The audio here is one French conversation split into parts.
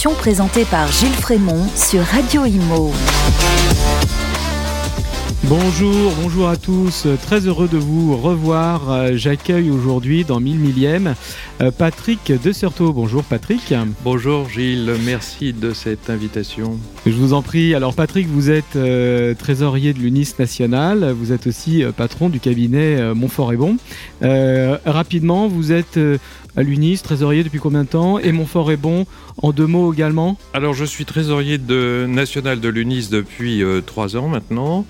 émission présentée par Gilles Frémont sur Radio Imo. Bonjour, bonjour à tous. Très heureux de vous revoir. Euh, j'accueille aujourd'hui dans 1000 millième euh, Patrick de Certeau. Bonjour Patrick. Bonjour Gilles, merci de cette invitation. Je vous en prie. Alors Patrick, vous êtes euh, trésorier de l'UNIS national. Vous êtes aussi patron du cabinet Montfort et Bon. rapidement, vous êtes à l'UNIS, trésorier depuis combien de temps Et Montfort est bon en deux mots également Alors je suis trésorier de, national de l'UNIS depuis euh, trois ans maintenant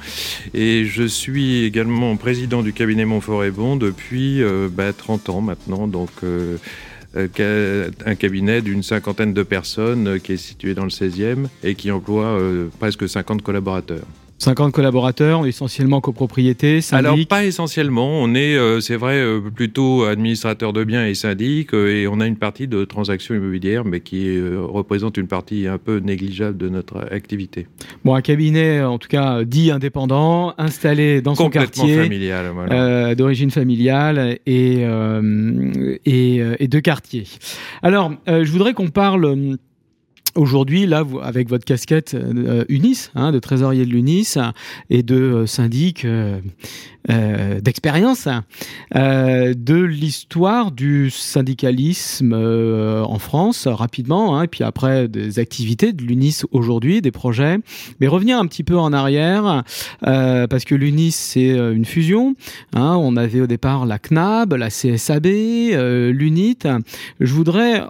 et je suis également président du cabinet Montfort et bon depuis euh, bah, 30 ans maintenant. Donc euh, un cabinet d'une cinquantaine de personnes qui est situé dans le 16e et qui emploie presque 50 collaborateurs. 50 collaborateurs, essentiellement copropriété, syndic Alors pas essentiellement, on est, euh, c'est vrai, euh, plutôt administrateur de biens et syndic, euh, et on a une partie de transactions immobilières, mais qui représente une partie un peu négligeable de notre activité. Bon, un cabinet, en tout cas, dit indépendant, installé dans son quartier, familial, voilà. d'origine familiale et, et, et, de quartier. Alors, je voudrais qu'on parle Aujourd'hui, là, avec votre casquette euh, UNIS, hein, de trésorier de l'UNIS et de euh, syndic euh, euh, d'expérience de l'histoire du syndicalisme en France rapidement, hein, et puis après des activités de l'UNIS aujourd'hui, des projets. Mais revenir un petit peu en arrière, parce que l'UNIS c'est une fusion. Hein, on avait au départ la CNAB, la CSAB, l'UNIT. Je voudrais,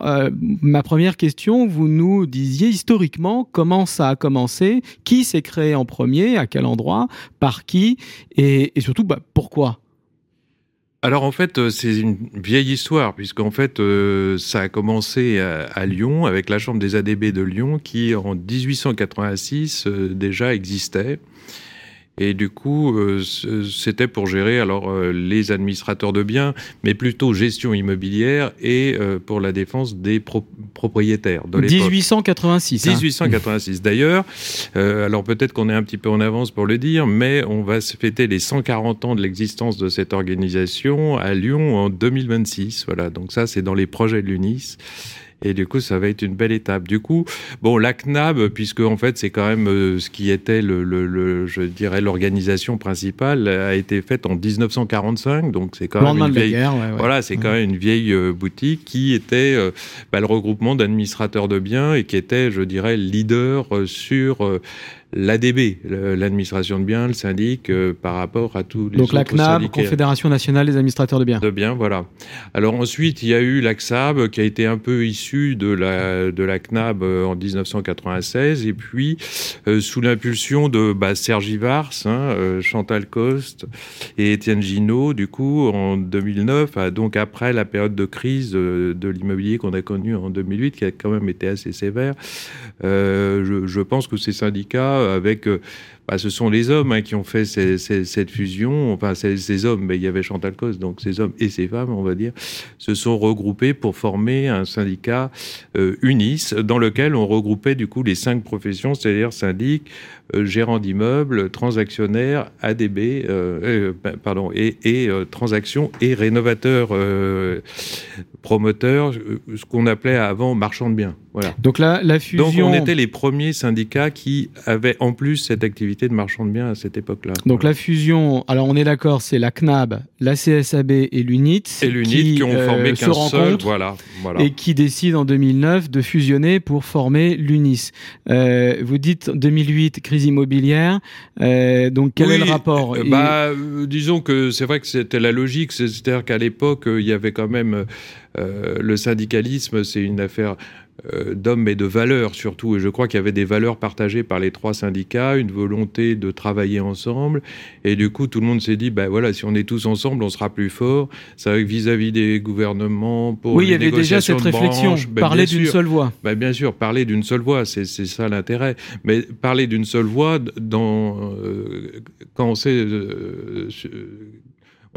ma première question, vous nous disiez historiquement comment ça a commencé, qui s'est créé en premier, à quel endroit, par qui, et, surtout bah, pourquoi? Alors en fait, euh, c'est une vieille histoire, puisqu'en fait, euh, ça a commencé à, Lyon avec la Chambre des ADB de Lyon qui, en 1886, euh, déjà existait. Et du coup, euh, c'était pour gérer alors euh, les administrateurs de biens, mais plutôt gestion immobilière et euh, pour la défense des propriétaires de 1886. 1886. Hein. D'ailleurs, alors peut-être qu'on est un petit peu en avance pour le dire, mais on va se fêter les 140 ans de l'existence de cette organisation à Lyon en 2026. Voilà. Donc ça, c'est dans les projets de l'UNIS. Et du coup, ça va être une belle étape. Du coup, bon, la CNAB, puisque en fait, c'est quand même euh, ce qui était le, le, le je dirais, l'organisation principale, a été faite en 1945. Donc, c'est quand même une vieille, guerre, ouais, voilà, c'est quand même une vieille euh, boutique qui était euh, bah, le regroupement d'administrateurs de biens et qui était, je dirais, leader sur l'ADB, l'administration de biens, le syndic, euh, par rapport à tous les Donc la CNAB, Confédération nationale des administrateurs de biens. De biens, voilà. Alors ensuite, il y a eu l'AXAB qui a été un peu issu de la, de la CNAB euh, en 1996, et puis euh, sous l'impulsion de bah, Serge Ivars, hein, Chantal Coste et Étienne Ginaud, du coup, en 2009, donc après la période de crise de l'immobilier qu'on a connue en 2008, qui a quand même été assez sévère, je, je pense que ces syndicats avec euh, bah, ce sont les hommes hein, qui ont fait cette fusion. Enfin, ces, hommes, mais il y avait Chantal Cos, donc ces hommes et ces femmes, on va dire, se sont regroupés pour former un syndicat euh, UNIS, dans lequel on regroupait du coup les cinq professions, c'est-à-dire syndic, euh, gérant d'immeubles, transactionnaire, ADB, euh, ben, pardon, et, et transactions et rénovateur, promoteur, ce qu'on appelait avant marchand de biens. Voilà. Donc là, la fusion. Donc on était les premiers syndicats qui avaient en plus cette activité de marchand de biens à cette époque-là. Donc la fusion, alors on est d'accord, c'est la CNAB, la CSAB et l'UNIT. Et l'UNIT qui, ont formé euh, qu'un seul, voilà, voilà. Et qui décident en 2009 de fusionner pour former l'UNIS. Euh, vous dites 2008, crise immobilière. Euh, donc quel est le rapport bah, Disons que c'est vrai que c'était la logique, c'est-à-dire qu'à l'époque, il y avait quand même le syndicalisme, c'est une affaire euh, d'hommes et de valeurs surtout. Et je crois qu'il y avait des valeurs partagées par les trois syndicats, une volonté de travailler ensemble. Et du coup, tout le monde s'est dit, ben voilà, si on est tous ensemble, on sera plus fort. Que vis-à-vis des gouvernements, pour oui, il y avait déjà cette réflexion, ben, parler d'une seule voix. Ben, bien sûr, parler d'une seule voix, c'est ça l'intérêt. Mais parler d'une seule voix, dans, euh, quand on sait euh,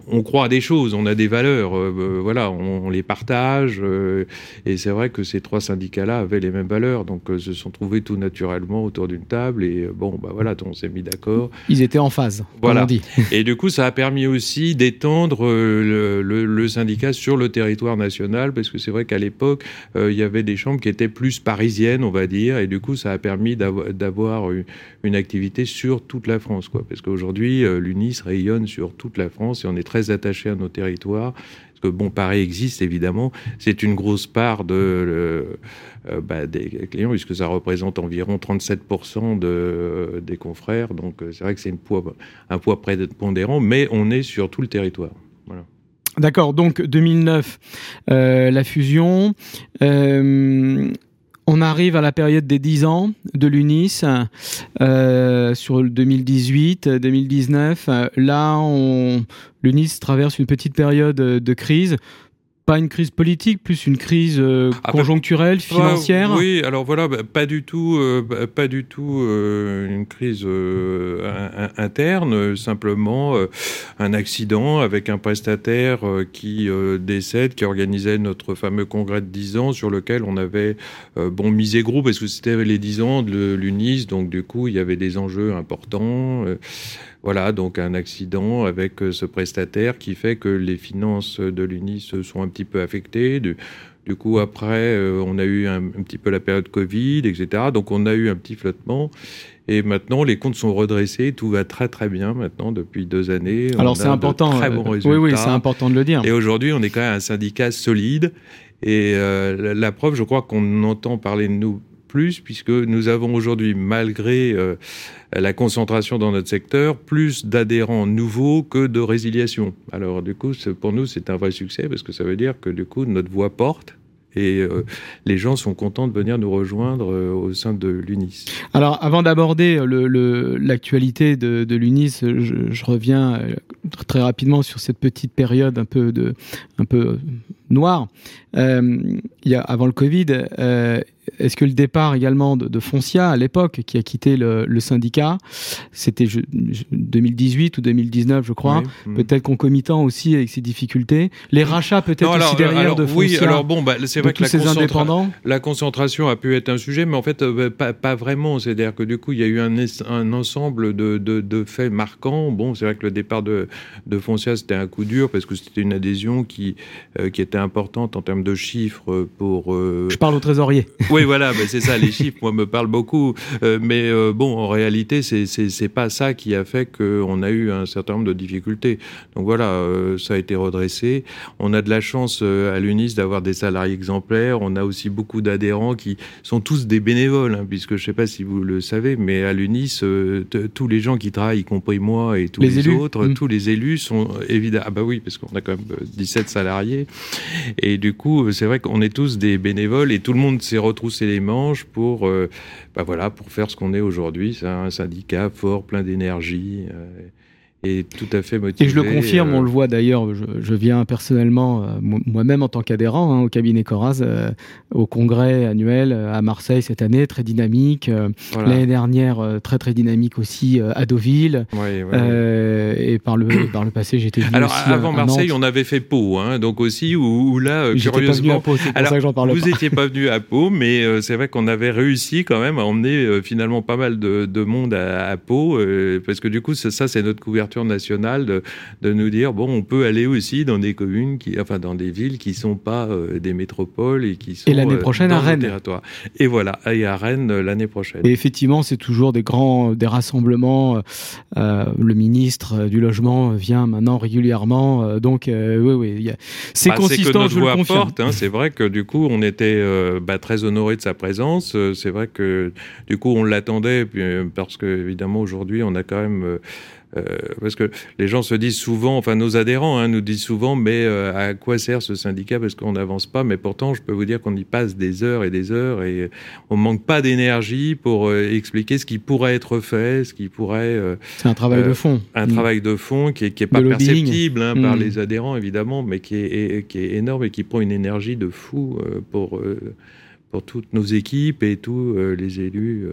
on croit à des choses, on a des valeurs, euh, euh, voilà, on, les partage. Euh, et c'est vrai que ces trois syndicats-là avaient les mêmes valeurs, donc se sont trouvés tout naturellement autour d'une table. Et bon, bah voilà, on s'est mis d'accord. Ils étaient en phase, voilà. on dit. et du coup, ça a permis aussi d'étendre le, syndicat sur le territoire national, parce que c'est vrai qu'à l'époque, il y avait des chambres qui étaient plus parisiennes, on va dire, et du coup, ça a permis d'avoir une activité sur toute la France, quoi. Parce qu'aujourd'hui, l'UNIS rayonne sur toute la France et on est très attaché à nos territoires. Parce que bon, Paris existe évidemment, c'est une grosse part de, euh, bah, des clients puisque ça représente environ 37% de, des confrères. Donc euh, c'est vrai que c'est poids, un poids prépondérant, mais on est sur tout le territoire. Voilà. D'accord, donc 2009, euh, la fusion. On arrive à la période des 10 ans de l'UNIS euh, sur le 2018-2019. Là, l'UNIS traverse une petite période de crise pas une crise politique, plus une crise euh, ah, bah, conjoncturelle, financière. oui, alors voilà, bah, pas du tout, euh, bah, pas du tout euh, une crise interne, simplement un accident avec un prestataire qui décède, qui organisait notre fameux congrès de 10 ans sur lequel on avait bon misé gros parce que c'était les 10 ans de l'UNIS, donc du coup il y avait des enjeux importants. Voilà, donc un accident avec euh, ce prestataire qui fait que les finances de l'UNIS se sont un petit peu affectées. Du, coup, après, euh, on a eu un, petit peu la période Covid, etc. Donc, on a eu un petit flottement. Et maintenant, les comptes sont redressés, tout va très très bien maintenant depuis deux années. Alors c'est important. très bons résultats. Oui, oui, c'est important de le dire. Et aujourd'hui, on est quand même un syndicat solide. Et euh, la preuve, je crois qu'on entend parler de nous puisque nous avons aujourd'hui, malgré euh, la concentration dans notre secteur, plus d'adhérents nouveaux que de résiliation. Alors du coup, pour nous, c'est un vrai succès, parce que ça veut dire que du coup, notre voix porte, et euh, les gens sont contents de venir nous rejoindre euh, au sein de l'UNIS. Alors, avant d'aborder l'actualité de, de l'UNIS, je, je, reviens très rapidement sur cette petite période un peu, de, un peu noire. il y a, avant le Covid, est-ce que le départ également de, Foncia à l'époque, qui a quitté le, syndicat, c'était 2018 ou 2019, je crois, hmm. peut-être concomitant aussi avec ces difficultés. Les rachats peut-être aussi derrière de Foncia. Oui, alors bon, bah, c'est vrai que la, la, concentration a pu être un sujet, mais en fait euh, pas, pas, vraiment. C'est-à-dire que du coup, il y a eu un, un ensemble de, de, faits marquants. Bon, c'est vrai que le départ de, de Foncia, c'était un coup dur parce que c'était une adhésion qui, euh, qui était importante en termes de chiffres pour. Euh, je parle au trésorier. Oui, voilà, c'est ça, les chiffres, moi, me parlent beaucoup. Euh, mais euh, bon, en réalité, c'est pas ça qui a fait qu'on a eu un certain nombre de difficultés. Donc voilà, ça a été redressé. On a de la chance à l'UNIS d'avoir des salariés exemplaires. On a aussi beaucoup d'adhérents qui sont tous des bénévoles, hein, puisque je sais pas si vous le savez, mais à l'UNIS, tous les gens qui travaillent, y compris moi et tous les, autres, mmh. tous les élus sont évidemment. Ah bah oui, parce qu'on a quand même 17 salariés. Et du coup, c'est vrai qu'on est tous des bénévoles et tout le monde s'est retrouvé trousser les manches pour, euh, bah voilà, pour faire ce qu'on est aujourd'hui. C'est un syndicat fort, plein d'énergie. Euh, et tout à fait motivé. Et je le confirme, on le voit d'ailleurs, je, viens personnellement, euh, moi-même en tant qu'adhérent hein, au cabinet Coraz, euh, au congrès annuel euh, à Marseille cette année, très dynamique. L'année dernière, très très dynamique aussi à Deauville. et par le, par le passé, j'étais venu Alors aussi avant Marseille, on avait fait Pau, hein, donc aussi, où, là, curieusement... Pas venu à Pau, parle Vous n'étiez pas venu à Pau, mais c'est vrai qu'on avait réussi quand même à emmener finalement pas mal de, de monde à, à Pau, parce que du coup, ça c'est notre couverture nationale de, de, nous dire bon, on peut aller aussi dans des communes, qui, enfin dans des villes qui sont pas euh, des métropoles et qui sont et l'année euh, prochaine à Rennes. Et voilà, et à Rennes euh, l'année prochaine. Et effectivement, c'est toujours des grands des rassemblements. le ministre du logement vient maintenant régulièrement, donc oui, oui, c'est bah, consistant. je le porte. Hein, c'est vrai que du coup, on était bah, très honoré de sa présence. C'est vrai que du coup, on l'attendait parce que évidemment aujourd'hui, on a quand même euh, parce que les gens se disent souvent, enfin nos adhérents hein, nous disent souvent, mais euh, à quoi sert ce syndicat parce qu'on n'avance pas? Mais pourtant, je peux vous dire qu'on y passe des heures et des heures et on manque pas d'énergie pour euh, expliquer ce qui pourrait être fait, ce qui pourrait. C'est un travail de fond. Un travail de fond qui est, qui est pas perceptible hein, par mm. les adhérents évidemment, mais qui est, qui est énorme et qui prend une énergie de fou pour pour toutes nos équipes et tous les élus.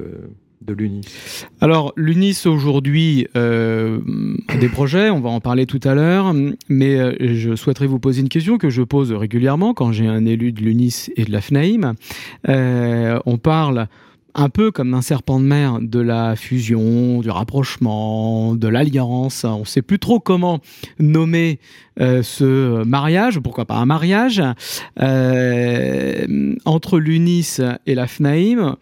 De l'UNIS Alors, l'UNIS aujourd'hui euh, a des projets, on va en parler tout à l'heure, mais euh, je souhaiterais vous poser une question que je pose régulièrement quand j'ai un élu de l'UNIS et de la FNAIM. Euh, on parle un peu comme d'un serpent de mer de la fusion, du rapprochement, de l'alliance. On ne sait plus trop comment nommer ce mariage, pourquoi pas un mariage, entre l'UNIS et la FNAIM.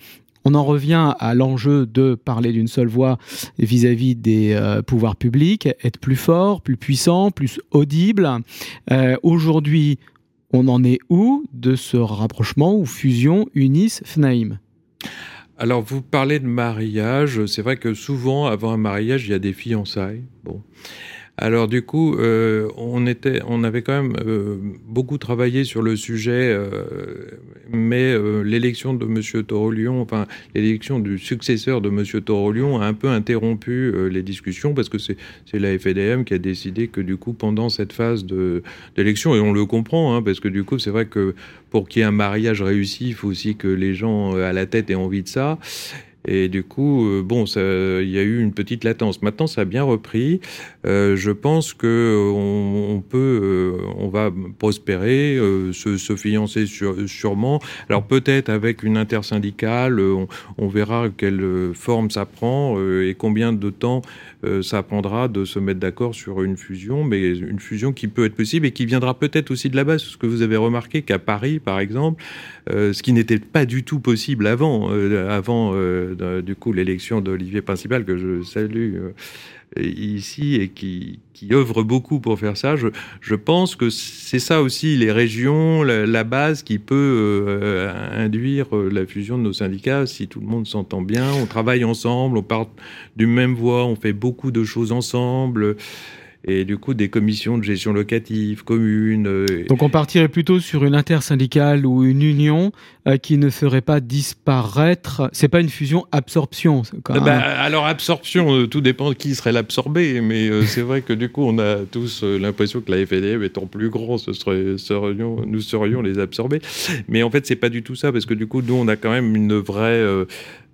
On en revient à l'enjeu de parler d'une seule voix vis-à-vis des euh, pouvoirs publics, être plus fort, plus puissant, plus audible. Euh, aujourd'hui, on en est où de ce rapprochement ou fusion UNIS-FNAIM alors, vous parlez de mariage. C'est vrai que souvent, avant un mariage, il y a des fiançailles. Bon. Alors du coup, euh, on, était, on avait quand même euh, beaucoup travaillé sur le sujet, euh, mais l'élection de M. Torolion, enfin l'élection du successeur de M. Torolion a un peu interrompu les discussions parce que c'est la FDM qui a décidé que du coup, pendant cette phase d'élection, et on le comprend, hein, parce que du coup, c'est vrai que pour qu'il y ait un mariage réussi, il faut aussi que les gens à la tête aient envie de ça. Et du coup, euh, bon, il y a eu une petite latence. Maintenant, ça a bien repris. Euh, je pense que on, peut, euh, on va prospérer, se, fiancer sûrement. Alors peut-être avec une intersyndicale, on, verra quelle forme ça prend et combien de temps ça prendra de se mettre d'accord sur une fusion, mais une fusion qui peut être possible et qui viendra peut-être aussi de la base. Ce que vous avez remarqué qu'à Paris, par exemple, ce qui n'était pas du tout possible avant, avant du coup l'élection d'Olivier Principal, que je salue euh, ici et qui, œuvre beaucoup pour faire ça. Je, je pense que c'est ça aussi, les régions, la, base qui peut euh, induire euh, la fusion de nos syndicats si tout le monde s'entend bien, on travaille ensemble, on part d'une même voie, on fait beaucoup de choses ensemble et du coup des commissions de gestion locative communes. Euh, Donc on partirait plutôt sur une intersyndicale ou une union euh, qui ne ferait pas disparaître. C'est pas une fusion absorption. Quand bah, alors absorption, euh, tout dépend de qui serait l'absorbé, mais c'est vrai que du coup on a tous l'impression que la FDM étant plus grand, ce serait, serions, nous serions les absorbés. Mais en fait c'est pas du tout ça parce que du coup nous on a quand même une vraie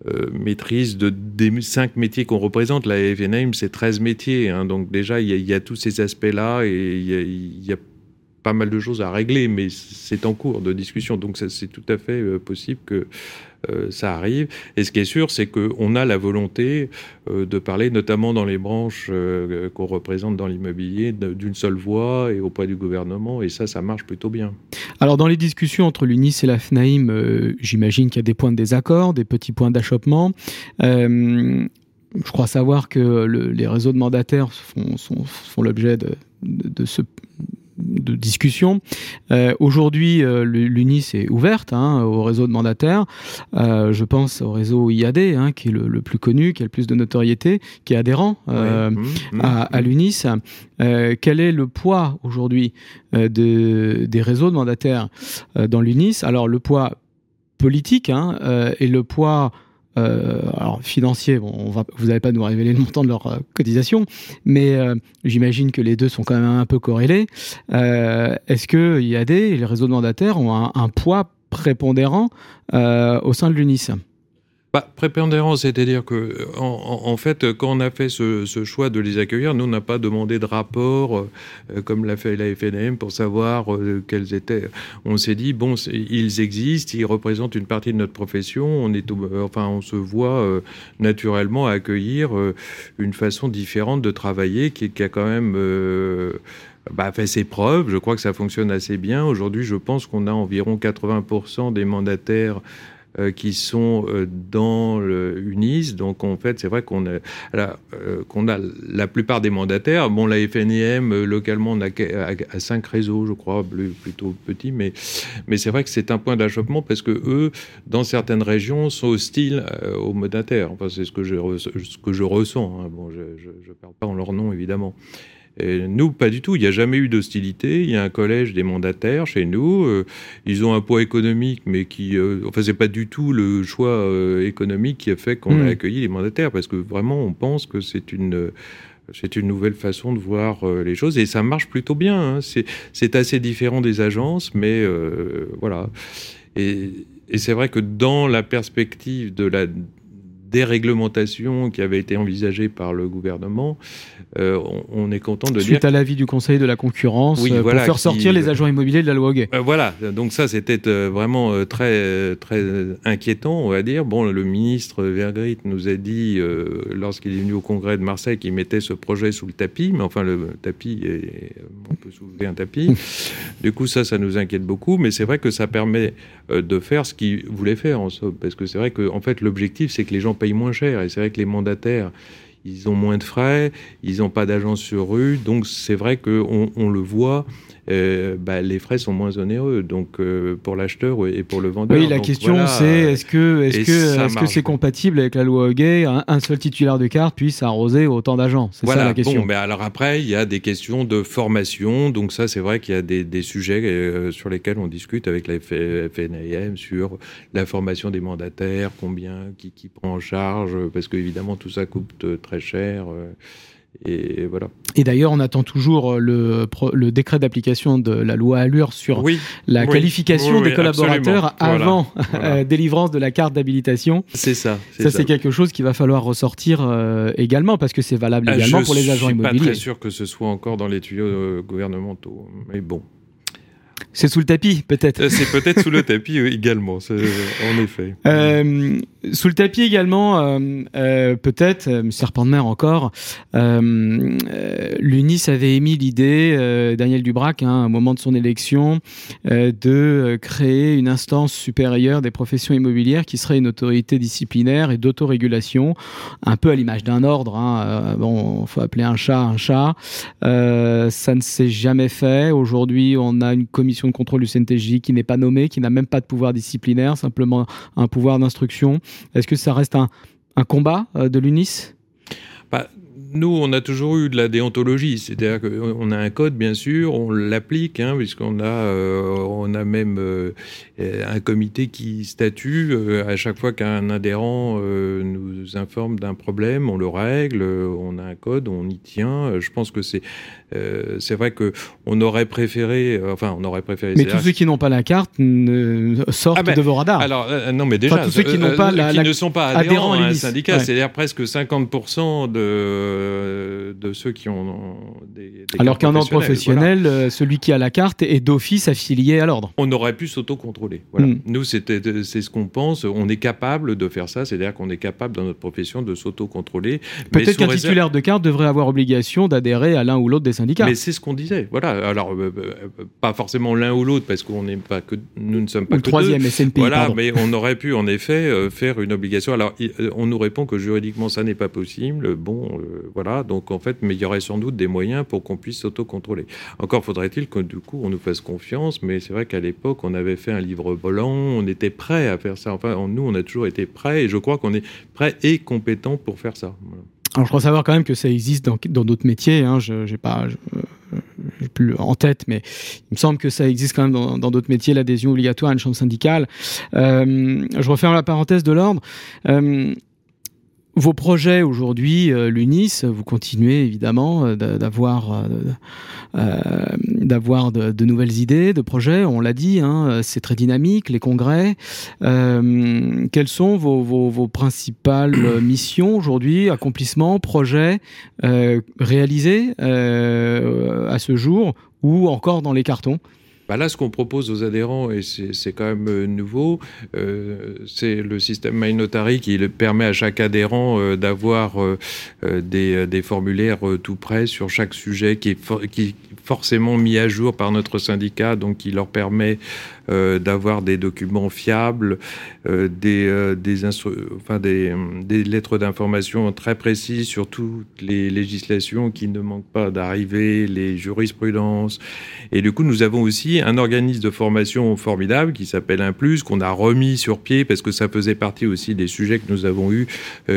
euh, maîtrise de, des cinq métiers qu'on représente. La FNAIM, c'est 13 métiers. Hein. donc déjà, il y, a tous ces aspects-là et il y, a pas mal de choses à régler, mais c'est en cours de discussion. Donc c'est tout à fait euh, possible que ça arrive. Et ce qui est sûr, c'est qu'on a la volonté euh, de parler, notamment dans les branches euh, qu'on représente dans l'immobilier, d'une seule voix et auprès du gouvernement. Et ça, ça marche plutôt bien. Alors, dans les discussions entre l'UNIS et la FNAIM, j'imagine qu'il y a des points de désaccord, des petits points d'achoppement. je crois savoir que les réseaux de mandataires font, l'objet de, de, ce, de discussion. Euh, Aujourd'hui, euh, l'UNIS est ouverte hein, au réseau de mandataires. Euh, je pense au réseau IAD, hein, qui est le, plus connu, qui a le plus de notoriété, qui est adhérent euh, mmh, mmh, à, à mmh. l'UNIS. Quel est le poids aujourd'hui de, des réseaux de mandataires dans l'UNIS? Alors, le poids politique hein, et le poids euh, alors financier, bon, vous n'allez pas nous révéler le montant de leur euh, cotisation, mais euh, j'imagine que les deux sont quand même un peu corrélés. Est-ce que IAD et les réseaux de mandataires ont un, un poids prépondérant au sein de l'UNIS? Bah, prépondérant, c'est-à-dire que, en, fait, quand on a fait ce, choix de les accueillir, nous, on n'a pas demandé de rapport, euh, comme l'a fait la FNM, pour savoir euh, quels étaient. On s'est dit, bon, ils existent, ils représentent une partie de notre profession, on, est, enfin, on se voit euh, naturellement accueillir une façon différente de travailler qui, qui a quand même. Bah, fait ses preuves. Je crois que ça fonctionne assez bien. Aujourd'hui, je pense qu'on a environ 80% des mandataires euh, qui sont euh, dans le UNIS. Donc en fait, c'est vrai qu'on a, euh, qu'on a la plupart des mandataires. Bon, la FNIM, localement, on a, à, cinq réseaux, je crois, plutôt petits, mais, c'est vrai que c'est un point d'achoppement parce que eux, dans certaines régions, sont hostiles aux mandataires. Enfin, c'est ce que je, ce que je ressens. Hein. Bon, je ne parle pas en leur nom, évidemment nous, pas du tout. Il n'y a jamais eu d'hostilité. Il y a un collège des mandataires chez nous. Euh, ils ont un poids économique, mais qui, euh, enfin, c'est pas du tout le choix euh, économique qui a fait qu'on a hmm. accueilli les mandataires, parce que vraiment, on pense que c'est une c'est une nouvelle façon de voir les choses et ça marche plutôt bien. Hein. C'est assez différent des agences, mais voilà. Et, et c'est vrai que dans la perspective de la déréglementation qui avait été envisagée par le gouvernement, euh, on, est content de Suite à l'avis du Conseil de la concurrence, oui, pour faire sortir les agents immobiliers de la loi Gay. voilà, donc ça c'était vraiment très, très inquiétant, on va dire. Bon, le ministre Vergrit nous a dit, lorsqu'il est venu au congrès de Marseille, qu'il mettait ce projet sous le tapis, mais enfin le tapis, est, on peut soulever un tapis. du coup, ça, ça nous inquiète beaucoup, mais c'est vrai que ça permet de faire ce qu'il voulait faire en somme, parce que c'est vrai que en fait l'objectif c'est que les gens moins cher, et c'est vrai que les mandataires ils ont moins de frais, ils n'ont pas d'agence sur rue, donc c'est vrai qu'on on le voit euh, bah, les frais sont moins onéreux donc euh, pour l'acheteur et pour le vendeur. Oui, la question c'est est-ce que est-ce que est-ce que c'est compatible avec la loi Gay un, seul titulaire de carte puisse arroser autant d'agents? C'est ça la question. Bon, mais alors après il y a des questions de formation donc ça c'est vrai qu'il y a des, des sujets euh, sur lesquels on discute avec la FNAM sur la formation des mandataires, combien qui, qui prend en charge parce que évidemment tout ça coûte très cher. Et voilà. Et d'ailleurs, on attend toujours le, le décret d'application de la loi Allure sur la qualification des collaborateurs avant euh, délivrance de la carte d'habilitation. C'est ça. Ça, c'est quelque chose qu'il va falloir ressortir euh, également parce que c'est valable ah, également pour les agents immobiliers. Je suis pas très sûr que ce soit encore dans les tuyaux euh, gouvernementaux, mais bon. C'est sous le tapis, peut-être. Euh, c'est peut-être sous le tapis également, en effet. Euh, sous le tapis également, euh, peut-être, serpent de mer encore, l'UNIS avait émis l'idée, Daniel Dubrac, hein, au moment de son élection, de créer une instance supérieure des professions immobilières qui serait une autorité disciplinaire et d'autorégulation, un peu à l'image d'un ordre. Hein, bon, faut appeler un chat un chat. ça ne s'est jamais fait. Aujourd'hui, on a une commission de contrôle du CNTJ qui n'est pas nommée, qui n'a même pas de pouvoir disciplinaire, simplement un pouvoir d'instruction. Est-ce que ça reste un, combat euh, de l'UNIS? Bah, nous, on a toujours eu de la déontologie, c'est-à-dire qu'on a un code, bien sûr, on l'applique, hein, puisqu'on a, euh, on a même euh, un comité qui statue euh, à chaque fois qu'un adhérent nous informe d'un problème, on le règle, on a un code, on y tient. Je pense que c'est, c'est vrai que on aurait préféré, enfin, on aurait préféré. Mais tous ceux qui n'ont pas la carte sortent ah ben, de vos radars. Alors, non, mais déjà, tous ceux qui n'ont pas la, qui ne sont pas adhérents, à un syndicat, c'est-à-dire presque 50% de euh, de ceux qui ont des, Alors qu'un ordre professionnel, euh, celui qui a la carte est d'office affilié à l'ordre. On aurait pu s'autocontrôler. Voilà. Hmm. Nous, c'est ce qu'on pense. On est capable de faire ça, c'est-à-dire qu'on est capable dans notre profession de s'autocontrôler. Peut-être qu'un titulaire de carte devrait avoir obligation d'adhérer à l'un ou l'autre des syndicats. Mais c'est ce qu'on disait. Voilà. Alors, euh, pas forcément l'un ou l'autre, parce qu'on n'est pas que nous ne sommes pas le troisième SNPI. Voilà, mais on aurait pu en effet faire une obligation. Alors, on nous répond que juridiquement ça n'est pas possible. Bon, voilà, donc en fait, mais il y aurait sans doute des moyens pour qu'on puisse s'autocontrôler. Encore faudrait-il que du coup on nous fasse confiance, mais c'est vrai qu'à l'époque on avait fait un livre volant, on était prêt à faire ça. Enfin, nous on a toujours été prêts et je crois qu'on est prêt et compétent pour faire ça. Alors je crois savoir quand même que ça existe dans d'autres métiers. Hein. Je n'ai pas plus en tête, mais il me semble que ça existe quand même dans d'autres métiers, l'adhésion obligatoire à une chambre syndicale. Euh, je referme la parenthèse de l'ordre. Euh, vos projets aujourd'hui, euh, l'UNIS, vous continuez évidemment euh, d'avoir euh, d'avoir de, nouvelles idées, de projets. On l'a dit, hein, c'est très dynamique, les congrès. quelles sont vos, vos, vos principales missions aujourd'hui, accomplissements, projets réalisés à ce jour ou encore dans les cartons? Bah là, ce qu'on propose aux adhérents, et c'est quand même euh, nouveau, euh, c'est le système MyNotary qui permet à chaque adhérent euh, d'avoir des, formulaires tout prêts sur chaque sujet qui est, forcément mis à jour par notre syndicat, donc qui leur permet d'avoir des documents fiables, des, des, lettres d'information très précises sur toutes les législations qui ne manquent pas d'arriver, les jurisprudences. Et du coup, nous avons aussi un organisme de formation formidable qui s'appelle Un Plus, qu'on a remis sur pied parce que ça faisait partie aussi des sujets que nous avons eus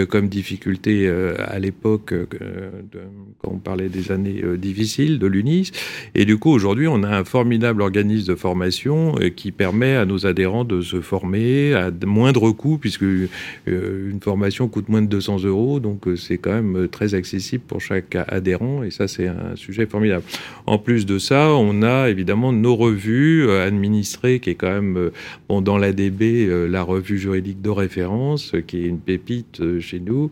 comme difficulté à l'époque quand on parlait des années difficiles de l'UNIS. Et du coup, aujourd'hui, on a un formidable organisme de formation qui permet à nos adhérents de se former à moindre coût, puisque euh, une formation coûte moins de 200 euros, donc euh, c'est quand même euh, très accessible pour chaque adhérent, et ça c'est un sujet formidable. En plus de ça, on a évidemment nos revue administrée qui est quand même bon, dans l'ADB, la revue juridique de référence, qui est une pépite chez nous,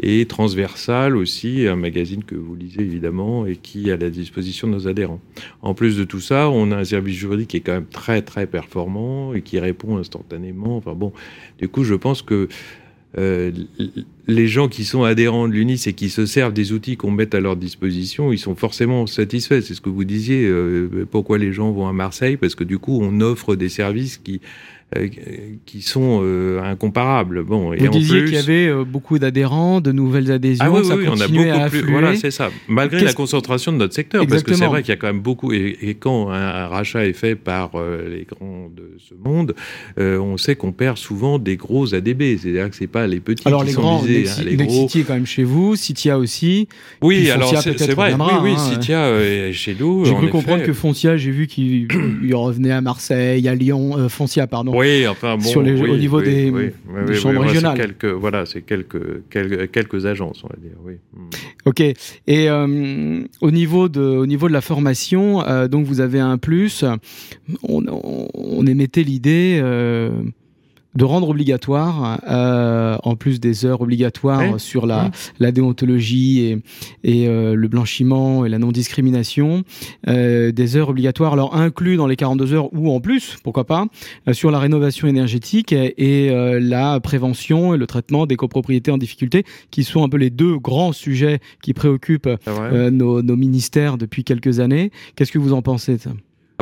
et Transversal aussi, un magazine que vous lisez évidemment et qui est à la disposition de nos adhérents. En plus de tout ça, on a un service juridique qui est quand même très très performant et qui répond instantanément. Enfin bon, du coup, je pense que euh, les gens qui sont adhérents de l'UNIS et qui se servent des outils qu'on met à leur disposition, ils sont forcément satisfaits. C'est ce que vous disiez. Euh, pourquoi les gens vont à Marseille? Parce que du coup, on offre des services qui qui sont euh, incomparables. Bon, et Vous disiez qu'il y avait euh, beaucoup d'adhérents, de nouvelles adhésions. Ah oui, ça oui, on a beaucoup plus. Voilà, c'est ça. Malgré la concentration de notre secteur, parce que c'est vrai qu'il y a quand même beaucoup. Et, quand un, rachat est fait par les grands de ce monde, on sait qu'on perd souvent des gros ADB. C'est-à-dire que c'est pas les petits alors, qui les sont grands, visés. Hein, les gros. est quand même chez vous, Citia aussi. Oui, alors c'est vrai. oui, oui, hein, Citia est chez nous. J'ai cru comprendre que Foncia, j'ai vu qu'il revenait à Marseille, à Lyon, Foncia, pardon. Oui, enfin bon au niveau des, chambres régionales. Quelques, voilà, c'est quelques, quelques, quelques, agences, on va dire. Oui. Hmm. Ok. Et euh, au niveau de, au niveau de la formation, euh, donc vous avez un plus. On, on émettait l'idée. Euh, de rendre obligatoire, euh, en plus des heures obligatoires sur la, la, déontologie et, et euh, le blanchiment et la non-discrimination, euh, des heures obligatoires, alors inclus dans les 42 heures ou en plus, pourquoi pas, euh, sur la rénovation énergétique et, et euh, la prévention et le traitement des copropriétés en difficulté, qui sont un peu les deux grands sujets qui préoccupent nos, nos ministères depuis quelques années. Qu'est-ce que vous en pensez ça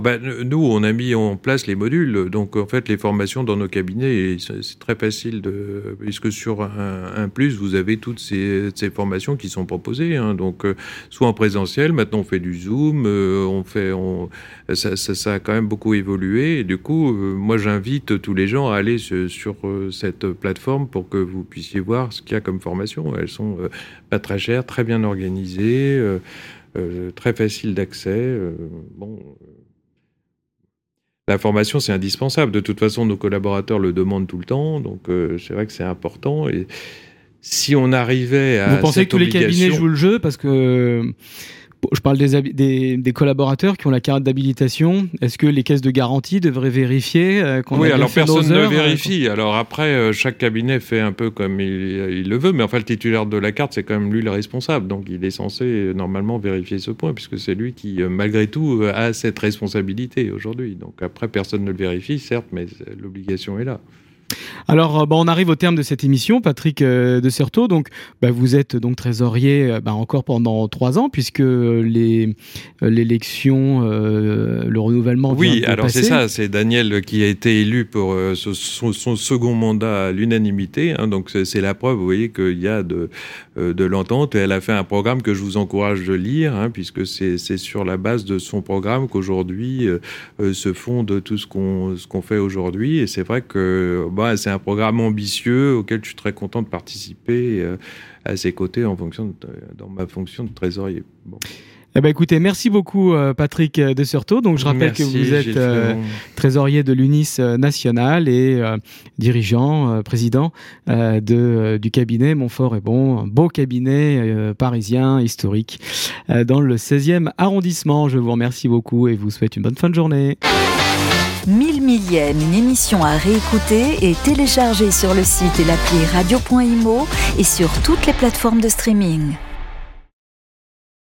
ah ben, nous, on a mis en place les modules. Donc, en fait, les formations dans nos cabinets, c'est très facile de, puisque sur un, plus, vous avez toutes ces, formations qui sont proposées. Hein. Donc, euh, soit en présentiel, maintenant on fait du Zoom, euh, on fait, ça, a quand même beaucoup évolué. Et du coup, euh, moi, j'invite tous les gens à aller sur, cette plateforme pour que vous puissiez voir ce qu'il y a comme formation. Elles sont pas très chères, très bien organisées, très faciles d'accès. bon la formation, c'est indispensable. De toute façon, nos collaborateurs le demandent tout le temps, donc euh, c'est vrai que c'est important. Et si on arrivait à. Vous pensez que tous les cabinets jouent le jeu parce que je parle des, des, collaborateurs qui ont la carte d'habilitation. Est-ce que les caisses de garantie devraient vérifier euh, qu'on Oui, alors personne ne vérifie. Alors après, euh, chaque cabinet fait un peu comme il, le veut, mais enfin, le titulaire de la carte, c'est quand même lui le responsable. Donc il est censé euh, normalement vérifier ce point, puisque c'est lui qui, malgré tout, a cette responsabilité aujourd'hui. Donc après, personne ne le vérifie, certes, mais l'obligation est là. Alors, euh, bah, on arrive au terme de cette émission, Patrick euh, de Certeau. Donc, bah, vous êtes donc trésorier euh, bah, encore pendant trois ans, puisque les l'élection, le renouvellement. Oui, alors c'est ça. C'est Daniel qui a été élu pour son, second mandat à l'unanimité. Hein. donc, c'est la preuve, vous voyez, qu'il y a de, de l'entente. Elle a fait un programme que je vous encourage de lire, hein, puisque c'est sur la base de son programme qu'aujourd'hui se fonde tout ce qu'on ce qu'on fait aujourd'hui. Et c'est vrai que bah, c'est un programme ambitieux auquel je suis très content de participer euh, à ses côtés en fonction dans ma fonction de trésorier. Eh ben écoutez, merci beaucoup euh, Patrick de. Donc je rappelle que vous êtes euh, trésorier de l'UNIS national et dirigeant, président de, du cabinet Montfort et Bon, un beau cabinet parisien historique dans le 16e arrondissement. Je vous remercie beaucoup et vous souhaite une bonne fin de journée. 1000 millième, une émission à réécouter et télécharger sur le site et l'appli radio.imo et sur toutes les plateformes de streaming.